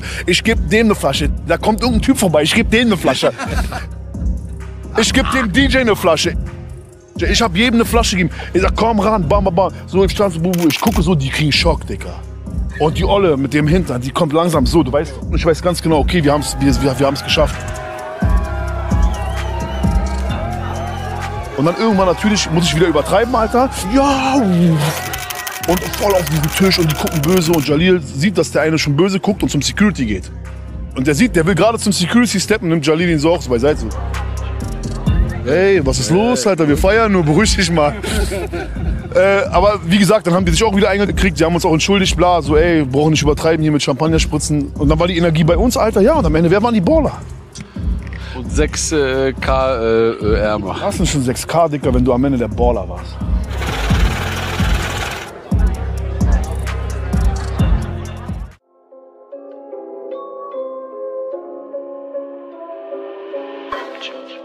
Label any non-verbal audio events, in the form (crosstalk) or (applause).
Flasche. Ich gebe dem eine Flasche. Da kommt irgendein Typ vorbei, ich gebe dem eine Flasche. (laughs) Ich gebe dem DJ eine Flasche. Ich habe jedem eine Flasche gegeben. Ich sag, komm ran, bam, bam, bam. So, ich stand so, ich gucke so, die kriegen Schock, Digga. Und die Olle mit dem Hintern, die kommt langsam so, du weißt, ich weiß ganz genau, okay, wir haben es wir, wir, wir haben's geschafft. Und dann irgendwann natürlich muss ich wieder übertreiben, Alter. Ja! Und voll auf diesen Tisch und die gucken böse und Jalil sieht, dass der eine schon böse guckt und zum Security geht. Und der sieht, der will gerade zum Security steppen, nimmt Jalil ihn so auch so beiseite. So. Ey, was ist los, Alter? Wir feiern nur, beruhig dich mal. (laughs) äh, aber wie gesagt, dann haben die sich auch wieder eingekriegt, die haben uns auch entschuldigt, bla, so ey, brauchen nicht übertreiben hier mit Champagner spritzen. Und dann war die Energie bei uns, Alter, ja, und am Ende, wer waren die Baller? Und 6K äh, äh, ärmer. Das sind schon 6K, Dicker, wenn du am Ende der Baller warst. Church.